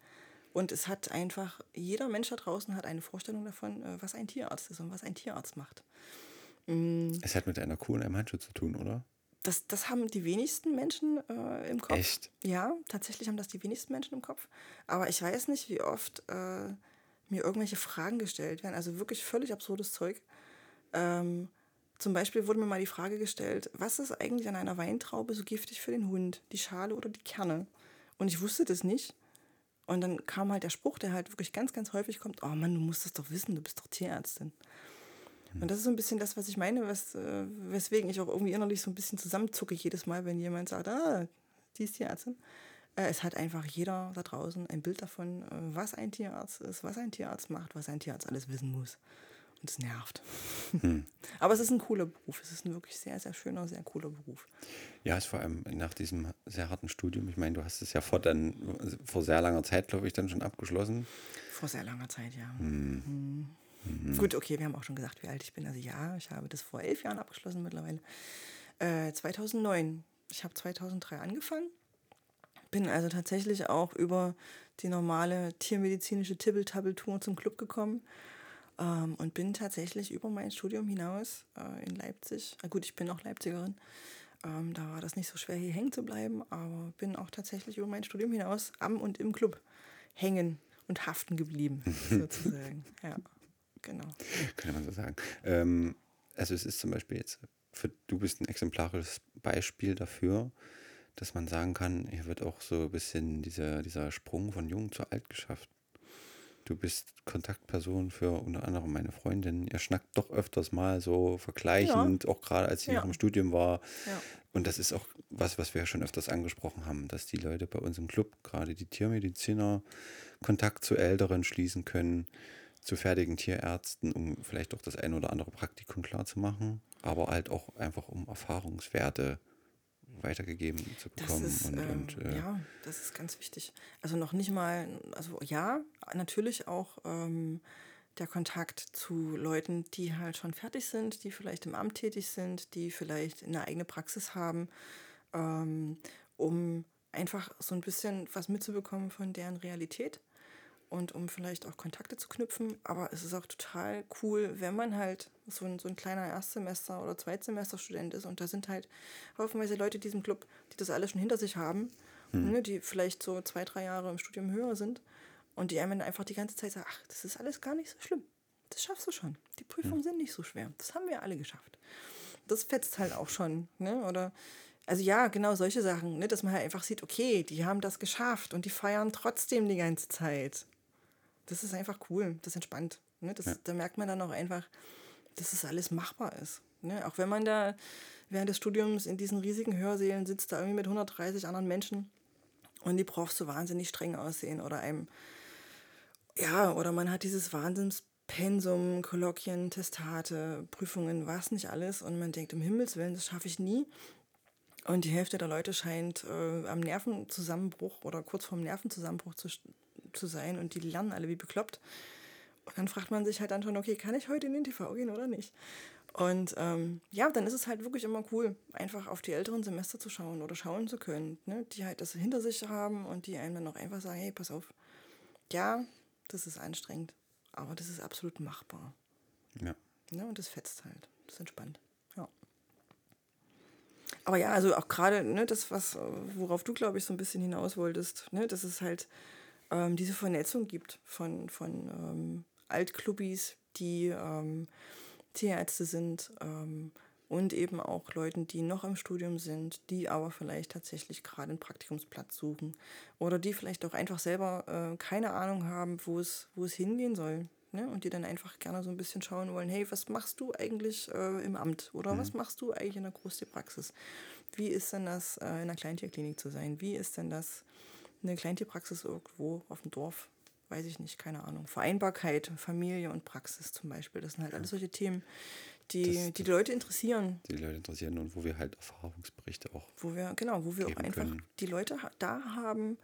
Und es hat einfach, jeder Mensch da draußen hat eine Vorstellung davon, äh, was ein Tierarzt ist und was ein Tierarzt macht. es hat mit einer Kuh und einem Handschuh zu tun, oder? Das, das haben die wenigsten Menschen äh, im Kopf. Echt? Ja, tatsächlich haben das die wenigsten Menschen im Kopf. Aber ich weiß nicht, wie oft äh, mir irgendwelche Fragen gestellt werden. Also wirklich völlig absurdes Zeug. Ähm, zum Beispiel wurde mir mal die Frage gestellt, was ist eigentlich an einer Weintraube so giftig für den Hund? Die Schale oder die Kerne? Und ich wusste das nicht. Und dann kam halt der Spruch, der halt wirklich ganz, ganz häufig kommt, oh Mann, du musst das doch wissen, du bist doch Tierärztin. Und das ist so ein bisschen das, was ich meine, was, äh, weswegen ich auch irgendwie innerlich so ein bisschen zusammenzucke jedes Mal, wenn jemand sagt, ah, die ist Tierärztin. Äh, es hat einfach jeder da draußen ein Bild davon, äh, was ein Tierarzt ist, was ein Tierarzt macht, was ein Tierarzt alles wissen muss. Und es nervt. Aber es ist ein cooler Beruf. Es ist ein wirklich sehr, sehr schöner, sehr cooler Beruf. Ja, ist vor allem nach diesem sehr harten Studium. Ich meine, du hast es ja vor, dann, vor sehr langer Zeit, glaube ich, dann schon abgeschlossen. Vor sehr langer Zeit, ja. Mhm. Gut, okay, wir haben auch schon gesagt, wie alt ich bin. Also ja, ich habe das vor elf Jahren abgeschlossen mittlerweile. Äh, 2009. Ich habe 2003 angefangen. Bin also tatsächlich auch über die normale tiermedizinische Tibbel-Tabbel-Tour zum Club gekommen. Ähm, und bin tatsächlich über mein Studium hinaus äh, in Leipzig. Na gut, ich bin auch Leipzigerin. Ähm, da war das nicht so schwer, hier hängen zu bleiben, aber bin auch tatsächlich über mein Studium hinaus am und im Club hängen und haften geblieben, sozusagen. Ja, genau. könnte man so sagen. Ähm, also es ist zum Beispiel jetzt, für, du bist ein exemplarisches Beispiel dafür, dass man sagen kann, hier wird auch so ein bisschen dieser, dieser Sprung von jung zu alt geschafft. Du bist Kontaktperson für unter anderem meine Freundin. Ihr schnackt doch öfters mal so vergleichend, auch gerade als sie Ja. noch im Studium war. Ja. Und das ist auch was, was wir schon öfters angesprochen haben, dass die Leute bei uns im Club, gerade die Tiermediziner, Kontakt zu Älteren schließen können, zu fertigen Tierärzten, um vielleicht auch das ein oder andere Praktikum klar zu machen, aber halt auch einfach um Erfahrungswerte weitergegeben zu Das bekommen. ist, und, ähm, und, äh, ja, das ist ganz wichtig. Also noch nicht mal, also ja, natürlich auch ähm, der Kontakt zu Leuten, die halt schon fertig sind, die vielleicht im Amt tätig sind, die vielleicht eine eigene Praxis haben, ähm, um einfach so ein bisschen was mitzubekommen von deren Realität und um vielleicht auch Kontakte zu knüpfen. Aber es ist auch total cool, wenn man halt so ein, so ein kleiner Erstsemester- oder Zweitsemesterstudent ist und da sind halt haufenweise Leute in diesem Club, die das alles schon hinter sich haben hm. ne, die vielleicht so zwei, drei Jahre im Studium höher sind und die einem einfach die ganze Zeit sagen, ach, das ist alles gar nicht so schlimm. Das schaffst du schon. Die Prüfungen hm. sind nicht so schwer. Das haben wir alle geschafft. Das fetzt halt auch schon. Ne? Oder also ja, genau solche Sachen, ne? dass man halt einfach sieht, okay, die haben das geschafft und die feiern trotzdem die ganze Zeit. Das ist einfach cool, das entspannt. Ne? Das, ja. Da merkt man dann auch einfach, dass es das alles machbar ist. Ne? Auch wenn man da während des Studiums in diesen riesigen Hörsälen sitzt, da irgendwie mit 130 anderen Menschen und die Profs so wahnsinnig streng aussehen oder einem, ja, oder man hat dieses Wahnsinnspensum, Kolloquien, Testate, Prüfungen, was nicht alles und man denkt, um Himmels Willen, das schaffe ich nie. Und die Hälfte der Leute scheint äh, am Nervenzusammenbruch oder kurz vorm Nervenzusammenbruch zu, zu sein und die lernen alle wie bekloppt. Und dann fragt man sich halt dann schon, okay, kann ich heute in den TV gehen oder nicht? Und ähm, ja, dann ist es halt wirklich immer cool, einfach auf die älteren Semester zu schauen oder schauen zu können, ne? die halt das hinter sich haben und die einem dann auch einfach sagen, hey, pass auf, ja, das ist anstrengend, aber das ist absolut machbar. Ja. Ne? Und das fetzt halt, das ist entspannt. Ja. Aber ja, also auch gerade ne, das, was, worauf du, glaube ich, so ein bisschen hinaus wolltest, ne, dass es halt ähm, diese Vernetzung gibt von, von ähm, Altclubis, die ähm, Tierärzte sind ähm, und eben auch Leuten, die noch im Studium sind, die aber vielleicht tatsächlich gerade einen Praktikumsplatz suchen oder die vielleicht auch einfach selber äh, keine Ahnung haben, wo es, wo es hingehen soll. Ne? Und die dann einfach gerne so ein bisschen schauen wollen, hey, was machst du eigentlich äh, im Amt oder mhm. was machst du eigentlich in der Großtierpraxis? Wie ist denn das, äh, in einer Kleintierklinik zu sein? Wie ist denn das, eine Kleintierpraxis irgendwo auf dem Dorf weiß ich nicht, keine Ahnung. Vereinbarkeit, Familie und Praxis zum Beispiel. Das sind halt alles solche Themen, die, das, die, die Leute interessieren. Die Leute interessieren und wo wir halt Erfahrungsberichte auch. Wo wir, genau, wo wir auch einfach können. die Leute da haben,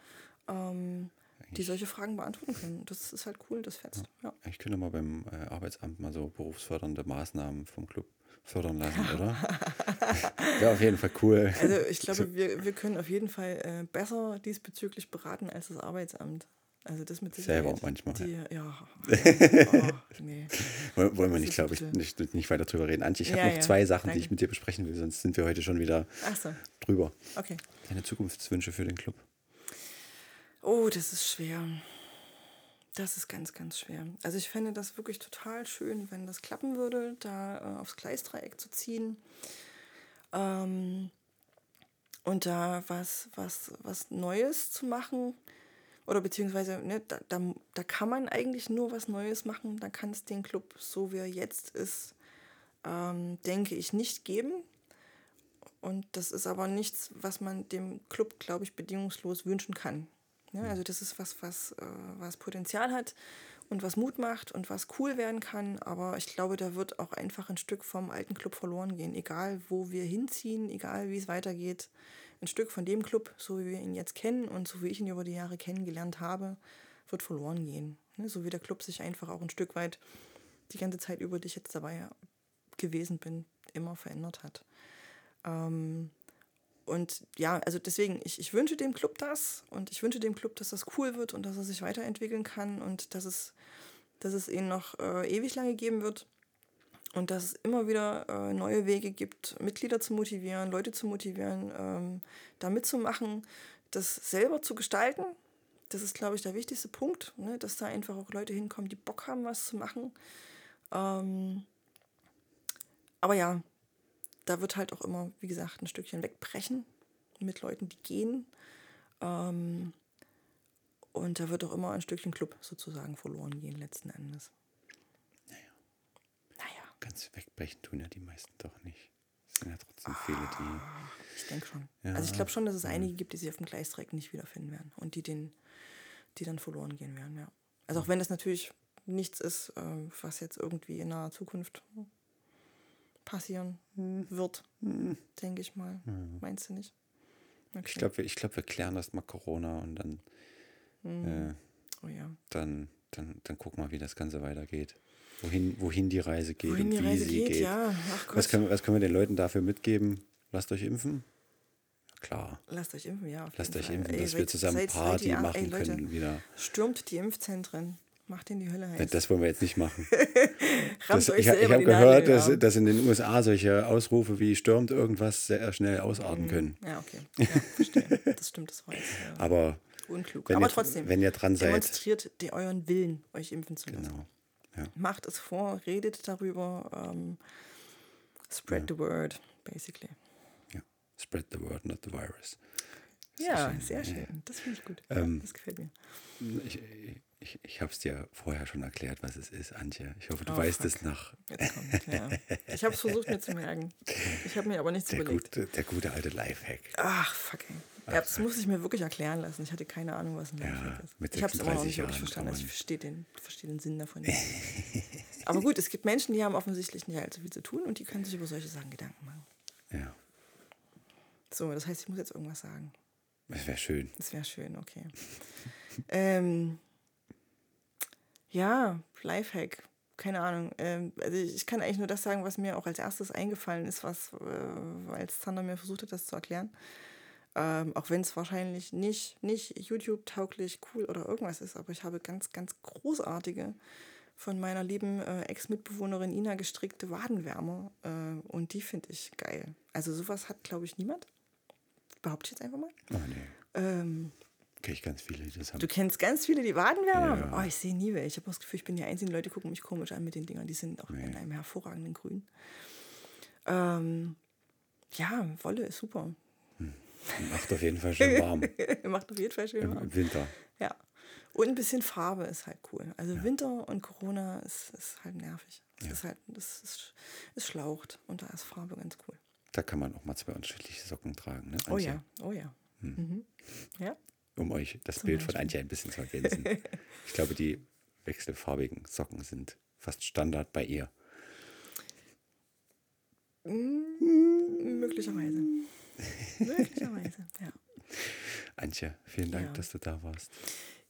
ähm, die solche Fragen beantworten können. Das ist halt cool, das fetzt. Ja. Ja. Ich könnte mal beim äh, Arbeitsamt mal so berufsfördernde Maßnahmen vom Club fördern lassen, oder? Wäre auf jeden Fall cool. Also ich glaube, wir, wir können auf jeden Fall äh, besser diesbezüglich beraten als das Arbeitsamt. Also das mit Sicherheit. Selber manchmal. Die, ja. Oh, nee. Wollen wir nicht, glaube ich, nicht, nicht weiter drüber reden. Antje, ich ja, habe noch ja. zwei Sachen, Danke. die ich mit dir besprechen will, sonst sind wir heute schon wieder so. drüber. Okay. Deine Zukunftswünsche für den Club? Oh, das ist schwer. Das ist ganz, ganz schwer. Also ich fände das wirklich total schön, wenn das klappen würde, da äh, aufs Gleisdreieck zu ziehen. Ähm, und da was, was, was Neues zu machen oder beziehungsweise, ne, da, da, da kann man eigentlich nur was Neues machen. Da kann es den Club, so wie er jetzt ist, ähm, denke ich, nicht geben. Und das ist aber nichts, was man dem Club, glaube ich, bedingungslos wünschen kann. Ja, also das ist was, was, äh, was Potenzial hat und was Mut macht und was cool werden kann. Aber ich glaube, da wird auch einfach ein Stück vom alten Club verloren gehen. Egal, wo wir hinziehen, egal, wie es weitergeht ein Stück von dem Club, so wie wir ihn jetzt kennen und so wie ich ihn über die Jahre kennengelernt habe, wird verloren gehen. Ne? So wie der Club sich einfach auch ein Stück weit die ganze Zeit über die ich jetzt dabei gewesen bin, immer verändert hat. Ähm, und ja, also deswegen, ich, ich wünsche dem Club das und ich wünsche dem Club, dass das cool wird und dass er sich weiterentwickeln kann und dass es, dass es ihn noch äh, ewig lange geben wird. Und dass es immer wieder äh, neue Wege gibt, Mitglieder zu motivieren, Leute zu motivieren, ähm, da mitzumachen, das selber zu gestalten. Das ist, glaube ich, der wichtigste Punkt, ne? dass da einfach auch Leute hinkommen, die Bock haben, was zu machen. Ähm, aber ja, da wird halt auch immer, wie gesagt, ein Stückchen wegbrechen mit Leuten, die gehen. Ähm, und da wird auch immer ein Stückchen Club sozusagen verloren gehen, letzten Endes. Ganz wegbrechen tun ja die meisten doch nicht. Es sind ja trotzdem ah, viele, die. Ich denke schon. Ja, also ich glaube schon, dass es einige gibt, die sich auf dem Gleisdreieck nicht wiederfinden werden und die, den, die dann verloren gehen werden, ja. Also auch wenn das natürlich nichts ist, äh, was jetzt irgendwie in naher Zukunft passieren wird, hm. denke ich mal. Hm. Meinst du nicht? Okay. Ich glaube, ich glaub, wir klären erst mal Corona und dann, hm. äh, oh ja. dann, dann, dann gucken wir, wie das Ganze weitergeht wohin, wohin die Reise geht wohin und wie Reise sie geht. geht. Ja. was, können, was können wir den Leuten dafür mitgeben? Lasst euch impfen. Klar. Lasst euch impfen, ja. Lasst euch Fall. impfen, ey, dass seid, wir zusammen seid, Party seid machen ey, Leute, können wieder. Stürmt die Impfzentren. Macht den die Hölle heiß. Das wollen wir jetzt nicht machen. Das, ich ich habe gehört, dass, ja. dass in den USA solche Ausrufe wie stürmt irgendwas sehr schnell ausarten können. Ja, okay. Ja, verstehe. Das stimmt, das jetzt äh, Aber unklug. wenn Aber ihr- trotzdem, wenn ihr dran seid- demonstriert die, euren Willen, euch impfen zu lassen. genau. Ja. Macht es vor, redet darüber, ähm, spread the word, basically. ja. Spread the word, not the virus. Ja, schön, sehr ja, schön. ja. Das finde ich gut. Ähm, das gefällt mir. Ich, ich, ich habe es dir vorher schon erklärt, was es ist, Antje. Ich hoffe, du Oh, weißt fuck. es nach. Jetzt kommt, ja. Ich habe es versucht mir zu merken. Ich habe mir aber nichts Der überlegt. gute, der gute alte Lifehack. Ach, fuck. Ja, das muss ich mir wirklich erklären lassen. Ich hatte keine Ahnung, was ein Ja, Lifehack ist. ich habe es aber noch 36 nicht wirklich verstanden. Also ich verstehe den, verstehe den Sinn davon nicht. aber gut, es gibt Menschen, die haben offensichtlich nicht allzu viel zu tun und die können sich über solche Sachen Gedanken machen. Ja, So, das heißt, ich muss jetzt irgendwas sagen. das wäre schön. Das wäre schön, okay. ähm, ja, Lifehack. Keine Ahnung. Ähm, also ich ich kann eigentlich nur das sagen, was mir auch als erstes eingefallen ist, was, äh, als Zander mir versucht hat, das zu erklären. Ähm, auch wenn es wahrscheinlich nicht, nicht YouTube-tauglich, cool oder irgendwas ist, aber ich habe ganz, ganz großartige von meiner lieben äh, Ex-Mitbewohnerin Ina gestrickte Wadenwärmer äh, und die finde ich geil. Also sowas hat, glaube ich, niemand. Behaupte ich jetzt einfach mal. Oh nee, Ähm, kenne ich ganz viele, die das haben. Du kennst ganz viele, die Wadenwärmer Ja. Oh, ich sehe nie welche. Ich habe das Gefühl, ich bin die einzige. Leute gucken mich komisch an mit den Dingern. Die sind auch Nee. in einem hervorragenden Grün. Ähm, ja, Wolle ist super. Macht auf jeden Fall schön warm Macht auf jeden Fall schön warm. im Winter. Ja. Und ein bisschen Farbe ist halt cool. Also Winter und Corona ist, ist halt nervig. Es ist halt, das ist, es schlaucht und da ist Farbe ganz cool. Da kann man auch mal zwei unterschiedliche Socken tragen, ne? Oh Antje? ja, oh ja. Mhm. Ja, Um euch das Zum Bild von Beispiel. Antje ein bisschen zu ergänzen. ich glaube, die wechselfarbigen Socken sind fast Standard bei ihr. möglicherweise. möglicherweise, ja. Antje, vielen Dank, Ja. dass du da warst.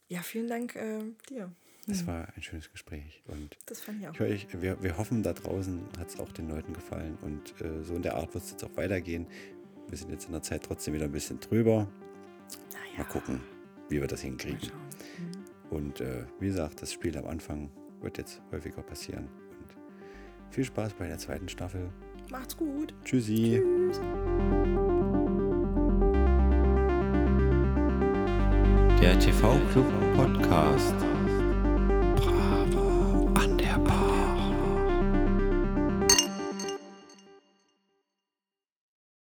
Ja, vielen Dank äh, dir. Es war ein schönes Gespräch und Das fand ich auch. ich, wir, wir hoffen, da draußen hat es auch den Leuten gefallen und äh, so in der Art wird es jetzt auch weitergehen. Wir sind jetzt in der Zeit trotzdem wieder ein bisschen drüber. Naja, Mal gucken, wie wir das hinkriegen. schauen. Und äh, wie gesagt, das Spiel am Anfang wird jetzt häufiger passieren. Und viel Spaß bei der zweiten Staffel. Macht's gut. Tschüssi. Tschüss. Der TV Club Podcast.